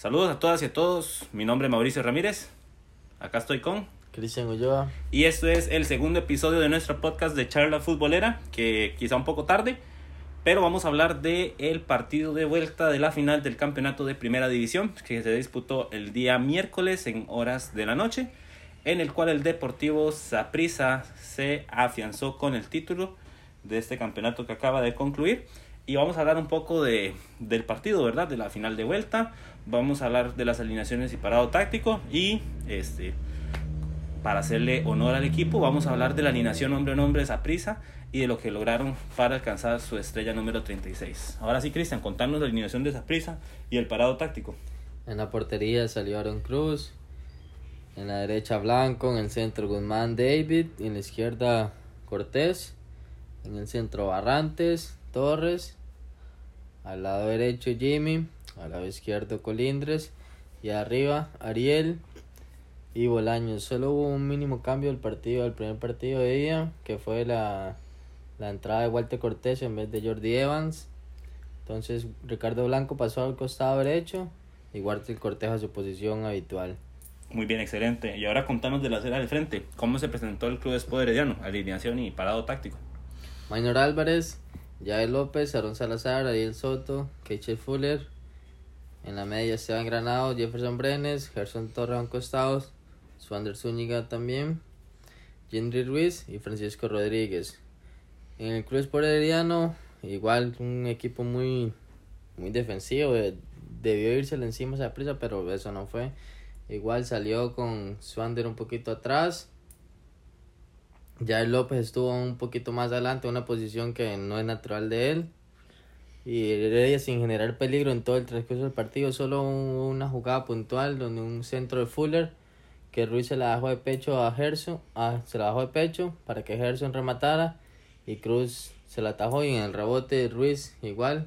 Saludos a todas y a todos. Mi nombre es Mauricio Ramírez. Acá estoy con Cristian Ulloa. Y esto es el segundo episodio de nuestro podcast de Charla Futbolera, que quizá un poco tarde, pero vamos a hablar de el partido de vuelta de la final del campeonato de Primera División, que se disputó el día miércoles en horas de la noche, en el cual el Deportivo Saprissa se afianzó con el título de este campeonato que acaba de concluir. Y vamos a hablar un poco de, del partido, ¿verdad? De la final de vuelta. Vamos a hablar de las alineaciones y parado táctico. Y este para hacerle honor al equipo, vamos a hablar de la alineación hombre a hombre de prisa y de lo que lograron para alcanzar su estrella número 36. Ahora sí, Cristian, contanos la alineación de prisa y el parado táctico. En la portería salió Aaron Cruz, en la derecha Blanco, en el centro Guzmán David, en la izquierda Cortés, en el centro Barrantes, Torres, al lado derecho Jimmy, al lado izquierdo Colindres y arriba Ariel y Bolaños. Solo hubo un mínimo cambio del partido, el primer partido de ella, que fue la, la entrada de Walter Cortés en vez de Jordi Evans. Entonces Ricardo Blanco pasó al costado derecho y Walter Cortés a su posición habitual. Muy bien, excelente. Y ahora contanos de la acera del frente. ¿Cómo se presentó el Club Espo Herediano? Alineación y parado táctico. Maynor Álvarez, Yael López, Aaron Salazar, Ariel Soto, Keichel Fuller. En la media Esteban Granado, Jefferson Brenes, Gerson Torreón Costados, Suander Zúñiga también, Gendry Ruiz y Francisco Rodríguez. En el Club Sport igual un equipo muy, muy defensivo, debió irse encima esa prisa, pero eso no fue. Igual salió con Swander un poquito atrás. Ya López estuvo un poquito más adelante, una posición que no es natural de él. Y Heredia sin generar peligro en todo el transcurso del partido, solo una jugada puntual donde un centro de Fuller que Ruiz se la dejó de pecho a Gerson, ah, se la dejó de pecho para que Gerson rematara y Cruz se la atajó y en el rebote Ruiz igual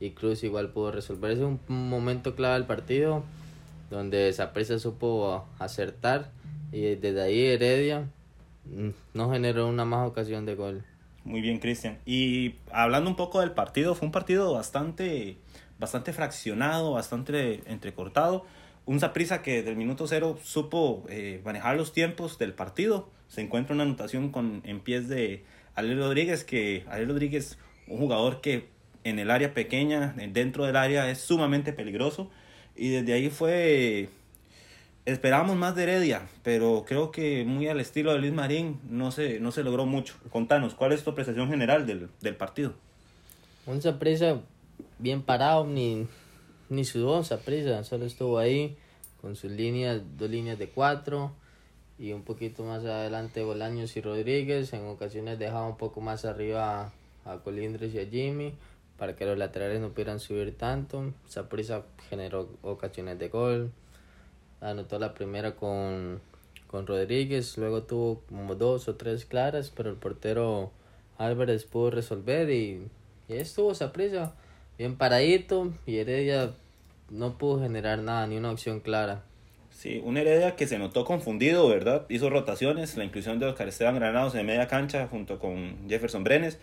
y Cruz igual pudo resolver. Ese es un momento clave del partido donde Zapresa supo acertar y desde ahí Heredia no generó una más ocasión de gol. Muy bien, Cristian. Y hablando un poco del partido, fue un partido bastante, bastante fraccionado, bastante entrecortado un Saprisa que del minuto cero supo eh, manejar los tiempos del partido. Se encuentra una anotación con, en pies de Ale Rodríguez, que Ale Rodríguez, un jugador que en el área pequeña, dentro del área, es sumamente peligroso. Y desde ahí fue. Esperábamos más de Heredia, pero creo que muy al estilo de Luis Marín no se, no se logró mucho. Contanos, ¿cuál es tu apreciación general del, del partido? Un Saprisa bien parado, ni ni sudó prisa, solo estuvo ahí con sus líneas, dos líneas de cuatro y un poquito más adelante Bolaños y Rodríguez. En ocasiones dejaba un poco más arriba a, Colindres y a Jimmy para que los laterales no pudieran subir tanto. Saprisa generó ocasiones de gol. Anotó la primera con, con Rodríguez, luego tuvo como dos o tres claras, pero el portero Álvarez pudo resolver y, y estuvo Saprisa bien paradito y Heredia no pudo generar nada, ni una opción clara. Sí, un Heredia que se notó confundido, ¿verdad? Hizo rotaciones, la inclusión de Oscar Esteban Granados en media cancha junto con Jefferson Brenes.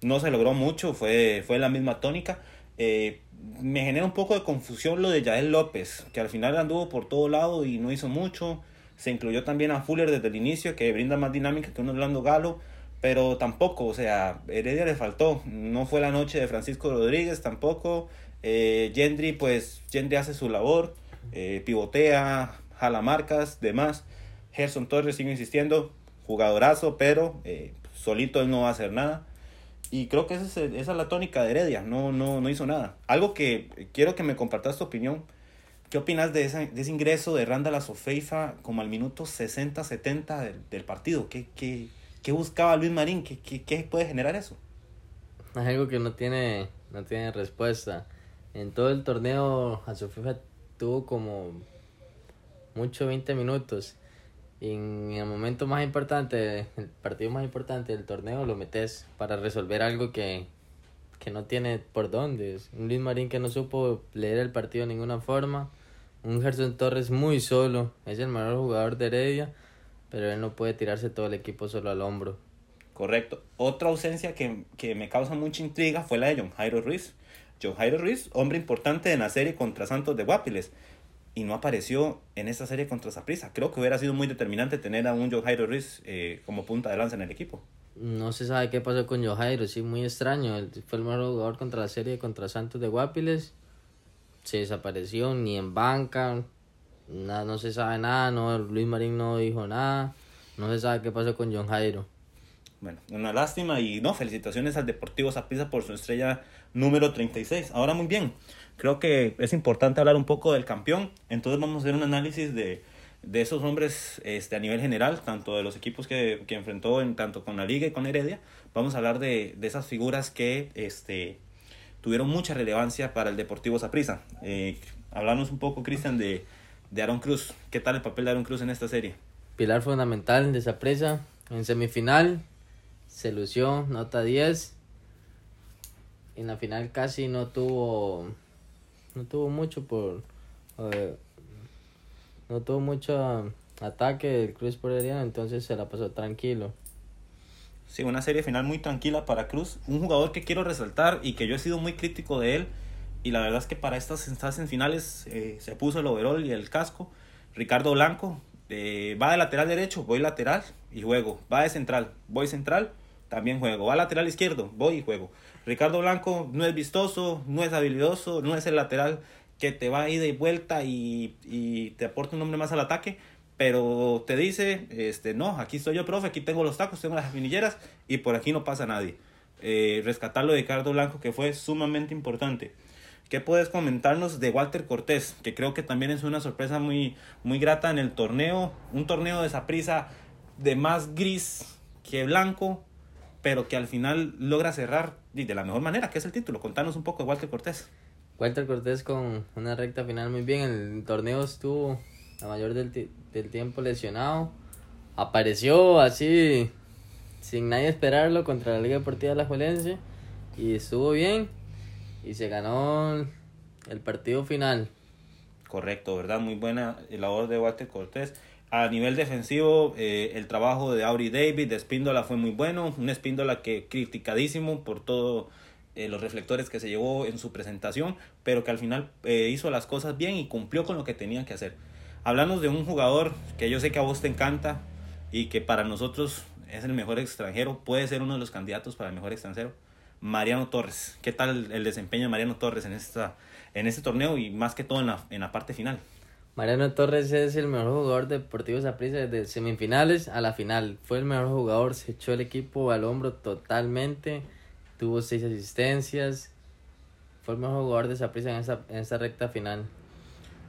No se logró mucho, fue, fue la misma tónica. Eh, me genera un poco de confusión lo de Yael López, que al final anduvo por todo lado y no hizo mucho. Se incluyó también a Fuller desde el inicio, que brinda más dinámica que un Orlando Galo pero tampoco, o sea, Heredia le faltó. No fue la noche de Francisco Rodríguez tampoco. Eh, Gendry, pues Gendry hace su labor, eh, pivotea, jala marcas, demás. Gerson Torres sigue insistiendo, jugadorazo, pero eh, solito él no va a hacer nada. Y creo que esa es, esa es la tónica de Heredia, no, no, no hizo nada. Algo que quiero que me compartas tu opinión. ¿Qué opinas de, ese, de ese ingreso de Randall a Sofeifa como al minuto 60-70 del, del, partido? ¿Qué, qué, ¿Qué buscaba Luis Marín? ¿Qué, qué, qué puede generar eso? Es algo que no tiene, no tiene respuesta. En todo el torneo, FIFA tuvo como mucho 20 minutos. Y en el momento más importante, el partido más importante del torneo, lo metes para resolver algo que, que no tiene por dónde. Un Luis Marín que no supo leer el partido de ninguna forma. Un Gerson Torres muy solo. Es el mejor jugador de Heredia pero él no puede tirarse todo el equipo solo al hombro. Correcto. Otra ausencia que, que me causa mucha intriga fue la de John Jairo Ruiz. John Jairo Ruiz, hombre importante en la serie contra Santos de Guapiles, y no apareció en esta serie contra Zaprisa. Creo que hubiera sido muy determinante tener a un John Jairo Ruiz eh, como punta de lanza en el equipo. No se sabe qué pasó con Johairo, sí, muy extraño. Fue el mejor jugador contra la serie contra Santos de Guapiles. Se desapareció ni en banca, nada, no se sabe nada, no, Luis Marín no dijo nada, no se sabe qué pasó con John Jairo. Bueno, una lástima y no, felicitaciones al Deportivo Zapisa por su estrella número 36. Ahora muy bien, creo que es importante hablar un poco del campeón, entonces vamos a hacer un análisis de, de esos hombres este, a nivel general, tanto de los equipos que, que enfrentó en, tanto con la Liga y con Heredia. Vamos a hablar de, de esas figuras que este, tuvieron mucha relevancia para el Deportivo Saprissa. Eh, hablamos un poco, Cristian, de, de Aaron Cruz. ¿Qué tal el papel de Aaron Cruz en esta serie? Pilar fundamental de esa presa. En semifinal se lució, nota 10. En la final casi no tuvo no tuvo mucho por no tuvo mucho ataque del Cruz por entonces se la pasó tranquilo. Sí, una serie final muy tranquila para Cruz. Un jugador que quiero resaltar y que yo he sido muy crítico de él. Y la verdad es que para estas instancias finales eh, se puso el overall y el casco. Ricardo Blanco eh, va de lateral derecho, voy lateral y juego. Va de central, voy central, también juego. Va lateral izquierdo, voy y juego. Ricardo Blanco no es vistoso, no es habilidoso, no es el lateral que te va ida y vuelta y, y te aporta un nombre más al ataque pero te dice, este, no, aquí estoy yo, profe, aquí tengo los tacos, tengo las vinilleras y por aquí no pasa nadie. Eh, rescatarlo de Ricardo Blanco, que fue sumamente importante. ¿Qué puedes comentarnos de Walter Cortés? Que creo que también es una sorpresa muy, muy grata en el torneo. Un torneo de esa prisa de más gris que blanco, pero que al final logra cerrar de la mejor manera, que es el título. Contanos un poco de Walter Cortés. Walter Cortés con una recta final muy bien. El torneo estuvo la mayor del, del tiempo lesionado. Apareció así, sin nadie esperarlo, contra la Liga Deportiva de la Juelense. Y estuvo bien. Y se ganó el partido final. Correcto, ¿verdad? Muy buena labor de Walter Cortés. A nivel defensivo, eh, el trabajo de Auri David, de Espíndola fue muy bueno. Un Espíndola que criticadísimo por todos eh, los reflectores que se llevó en su presentación, pero que al final eh, hizo las cosas bien y cumplió con lo que tenía que hacer. Hablamos de un jugador que yo sé que a vos te encanta y que para nosotros es el mejor extranjero, puede ser uno de los candidatos para el mejor extranjero. Mariano Torres. ¿Qué tal el desempeño de Mariano Torres en, esta, en este torneo y más que todo en la, en la parte final? Mariano Torres es el mejor jugador de Deportivo Saprissa desde semifinales a la final. Fue el mejor jugador, se echó el equipo al hombro totalmente, tuvo seis asistencias. Fue el mejor jugador de Saprissa en esta, en esta recta final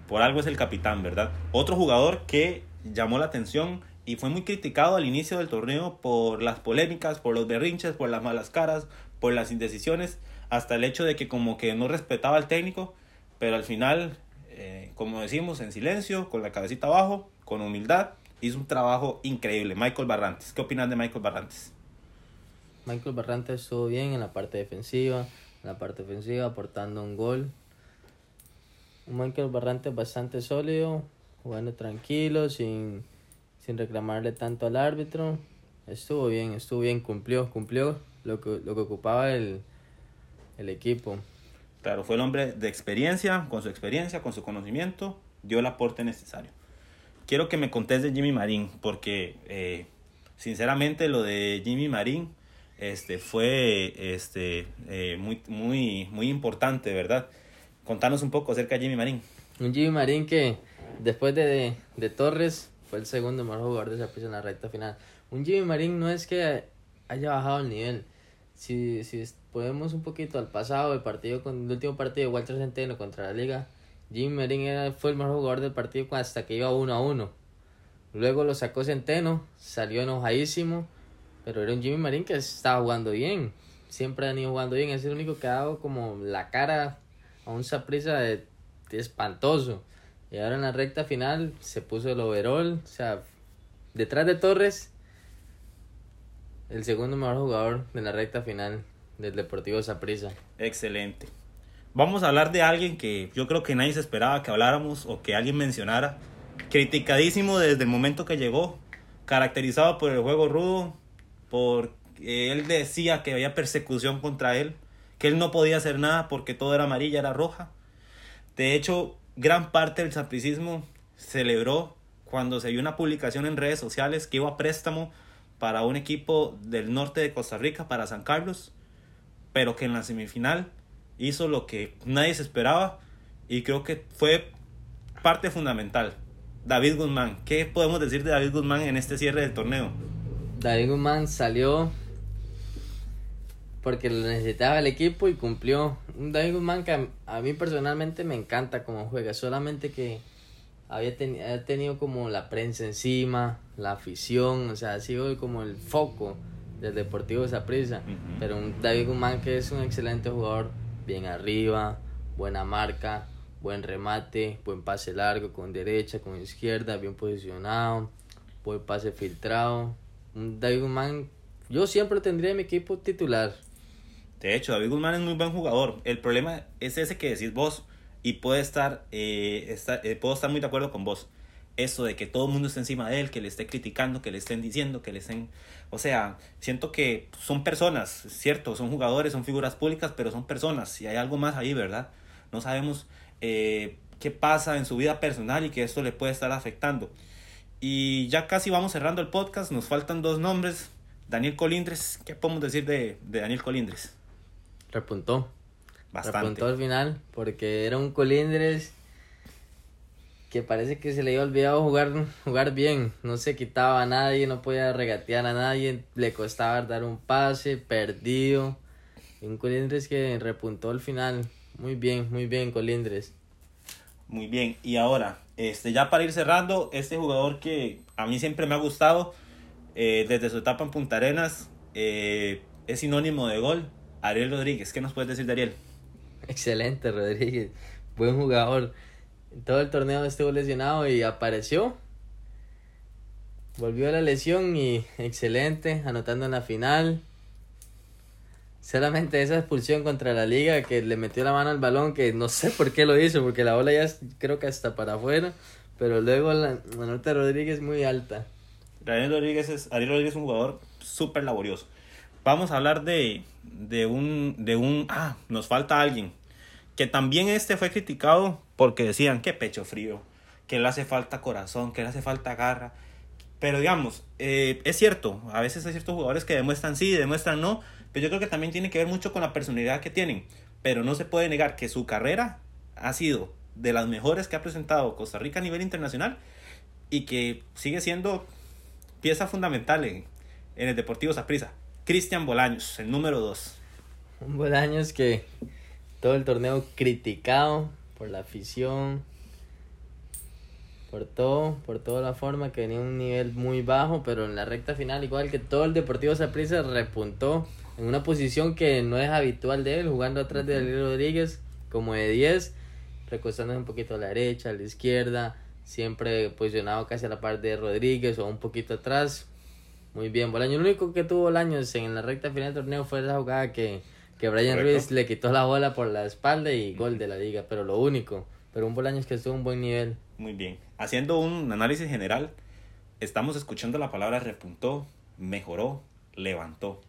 por algo es el capitán, ¿verdad? Otro jugador que llamó la atención y fue muy criticado al inicio del torneo por las polémicas, por los berrinches, por las malas caras, por las indecisiones, hasta el hecho de que como que no respetaba al técnico, pero al final, eh, como decimos, en silencio, con la cabecita abajo, con humildad, hizo un trabajo increíble. Michael Barrantes, ¿qué opinas de Michael Barrantes? Michael Barrantes estuvo bien en la parte defensiva, en la parte ofensiva, aportando un gol, un Michael Barrantes bastante sólido, jugando tranquilo, sin, sin reclamarle tanto al árbitro. Estuvo bien, estuvo bien, cumplió, cumplió lo que, lo que ocupaba el, el equipo. Claro, fue el hombre de experiencia, con su experiencia, con su conocimiento, dio el aporte necesario. Quiero que me contes de Jimmy Marín, porque eh, sinceramente lo de Jimmy Marín este, fue este, eh, muy, muy, muy importante, ¿verdad? Contanos un poco acerca de Jimmy Marín. Jimmy Marín que después de, de, Torres fue el segundo mejor jugador de esa en la recta final. Un Jimmy Marín no es que haya bajado el nivel. Si, si podemos un poquito al pasado, el partido con el último partido de Walter Centeno contra la Liga, Jimmy Marín era, fue el mejor jugador del partido hasta que iba uno a uno. Luego lo sacó Centeno, salió enojadísimo, pero era un Jimmy Marín que estaba jugando bien. Siempre han ido jugando bien, es el único que ha dado como la cara a un Saprisa de, espantoso. Y ahora en la recta final se puso el overall. O sea, detrás de Torres, el segundo mejor jugador de la recta final del Deportivo Saprisa. Excelente. Vamos a hablar de alguien que yo creo que nadie se esperaba que habláramos o que alguien mencionara. Criticadísimo desde el momento que llegó. Caracterizado por el juego rudo. Por él decía que había persecución contra él que él no podía hacer nada porque todo era amarilla, era roja. De hecho, gran parte del sapricismo celebró cuando se vio una publicación en redes sociales que iba a préstamo para un equipo del norte de Costa Rica, para San Carlos, pero que en la semifinal hizo lo que nadie se esperaba y creo que fue parte fundamental. David Guzmán, ¿qué podemos decir de David Guzmán en este cierre del torneo? David Guzmán salió porque lo necesitaba el equipo y cumplió. Un David Guzmán que a, mí personalmente me encanta como juega, solamente que había, tenido como la prensa encima, la afición, o sea, ha sido como el foco del Deportivo Saprissa. Pero un David Guzmán que es un excelente jugador, bien arriba, buena marca, buen remate, buen pase largo con derecha, con izquierda, bien posicionado, buen pase filtrado. Un David Guzmán, yo siempre tendría en mi equipo titular. De hecho, David Guzmán es muy buen jugador. El problema es ese que decís vos y puede estar, eh, eh, puedo estar muy de acuerdo con vos. Eso de que todo el mundo esté encima de él, que le esté criticando, que le estén diciendo, que le estén... O sea, siento que son personas, cierto, son jugadores, son figuras públicas, pero son personas. Y hay algo más ahí, ¿verdad? No sabemos eh, qué pasa en su vida personal y que esto le puede estar afectando. Y ya casi vamos cerrando el podcast, nos faltan dos nombres. Daniel Colindres, ¿qué podemos decir de, de Daniel Colindres? repuntó. Bastante. Repuntó al final porque era un Colindres que parece que se le había olvidado jugar, jugar bien. No se quitaba a nadie, no podía regatear a nadie, le costaba dar un pase, perdido. Un Colindres que repuntó al final. Muy bien, muy bien, Colindres. Muy bien, y ahora, este, ya para ir cerrando, este jugador que a mí siempre me ha gustado, eh, desde su etapa en Punta Arenas, eh, es sinónimo de gol, Ariel Rodríguez, ¿qué nos puedes decir de Ariel? Excelente, Rodríguez. Buen jugador. Todo el torneo estuvo lesionado y apareció. Volvió a la lesión y excelente, anotando en la final. Solamente esa expulsión contra la liga que le metió la mano al balón, que no sé por qué lo hizo, porque la bola ya creo que está para afuera, pero luego la, nota de Rodríguez muy alta. Ariel Rodríguez es, Ariel Rodríguez es un jugador súper laborioso. Vamos a hablar de, de un, de un, ah, nos falta alguien, que también este fue criticado porque decían que pecho frío, que le hace falta corazón, que le hace falta garra. Pero digamos, eh, es cierto, a veces hay ciertos jugadores que demuestran sí, demuestran no, pero yo creo que también tiene que ver mucho con la personalidad que tienen. Pero no se puede negar que su carrera ha sido de las mejores que ha presentado Costa Rica a nivel internacional y que sigue siendo pieza fundamental en, en el Deportivo Saprissa. Cristian Bolaños, el número 2. Un Bolaños que todo el torneo criticado por la afición, por todo, por toda la forma que tenía un nivel muy bajo, pero en la recta final, igual que todo el Deportivo Saprissa, repuntó en una posición que no es habitual de él, jugando atrás de Daniel Rodríguez como de 10, recostándose un poquito a la derecha, a la izquierda, siempre posicionado casi a la parte de Rodríguez o un poquito atrás, muy bien, Bolaño. Lo único que tuvo Bolaños en la recta final del torneo fue esa jugada que, que Brian Ruiz le quitó la bola por la espalda y gol de la liga, pero lo único. Pero un Bolaños que estuvo a un buen nivel. Muy bien. Haciendo un análisis general, estamos escuchando la palabra repuntó, mejoró, levantó.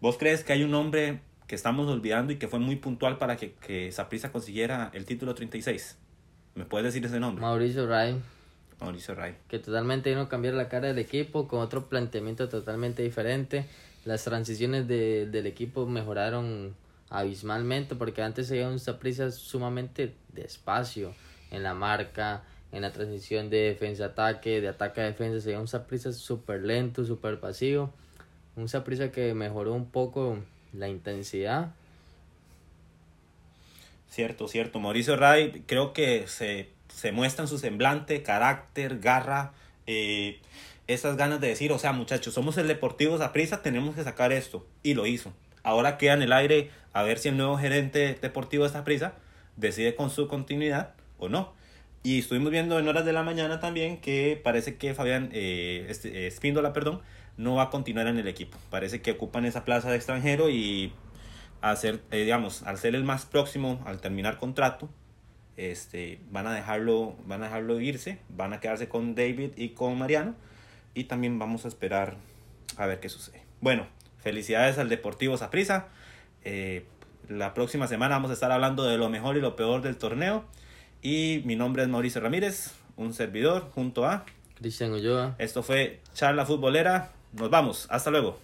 ¿Vos crees que hay un hombre que estamos olvidando y que fue muy puntual para que, que Saprissa consiguiera el título 36? ¿Me puedes decir ese nombre? Mauricio Ray. Mauricio Ray. Que totalmente vino a cambiar la cara del equipo con otro planteamiento totalmente diferente. Las transiciones de, del equipo mejoraron abismalmente porque antes se un prisa prisa despacio en la marca, en la transición de defensa-ataque, de ataque-defensa, se un prisa súper lento, súper pasivo. Un prisa que mejoró un poco la intensidad. Cierto, cierto. Mauricio Ray creo que se se muestra en su semblante, carácter, garra, eh, esas ganas de decir, o sea, muchachos, somos el Deportivo Zaprisa, tenemos que sacar esto. Y lo hizo. Ahora queda en el aire a ver si el nuevo gerente deportivo de Zaprisa decide con su continuidad o no. Y estuvimos viendo en horas de la mañana también que parece que Fabián eh, este, Espíndola, perdón, no va a continuar en el equipo. Parece que ocupan esa plaza de extranjero y hacer, eh, digamos, al ser el más próximo al terminar contrato, este, van a dejarlo, van a dejarlo irse, van a quedarse con David y con Mariano y también vamos a esperar a ver qué sucede. Bueno, felicidades al Deportivo Saprissa. Eh, La próxima semana vamos a estar hablando de lo mejor y lo peor del torneo. Y mi nombre es Mauricio Ramírez, un servidor junto a Cristian Ulloa. Esto fue Charla Futbolera. Nos vamos. Hasta luego.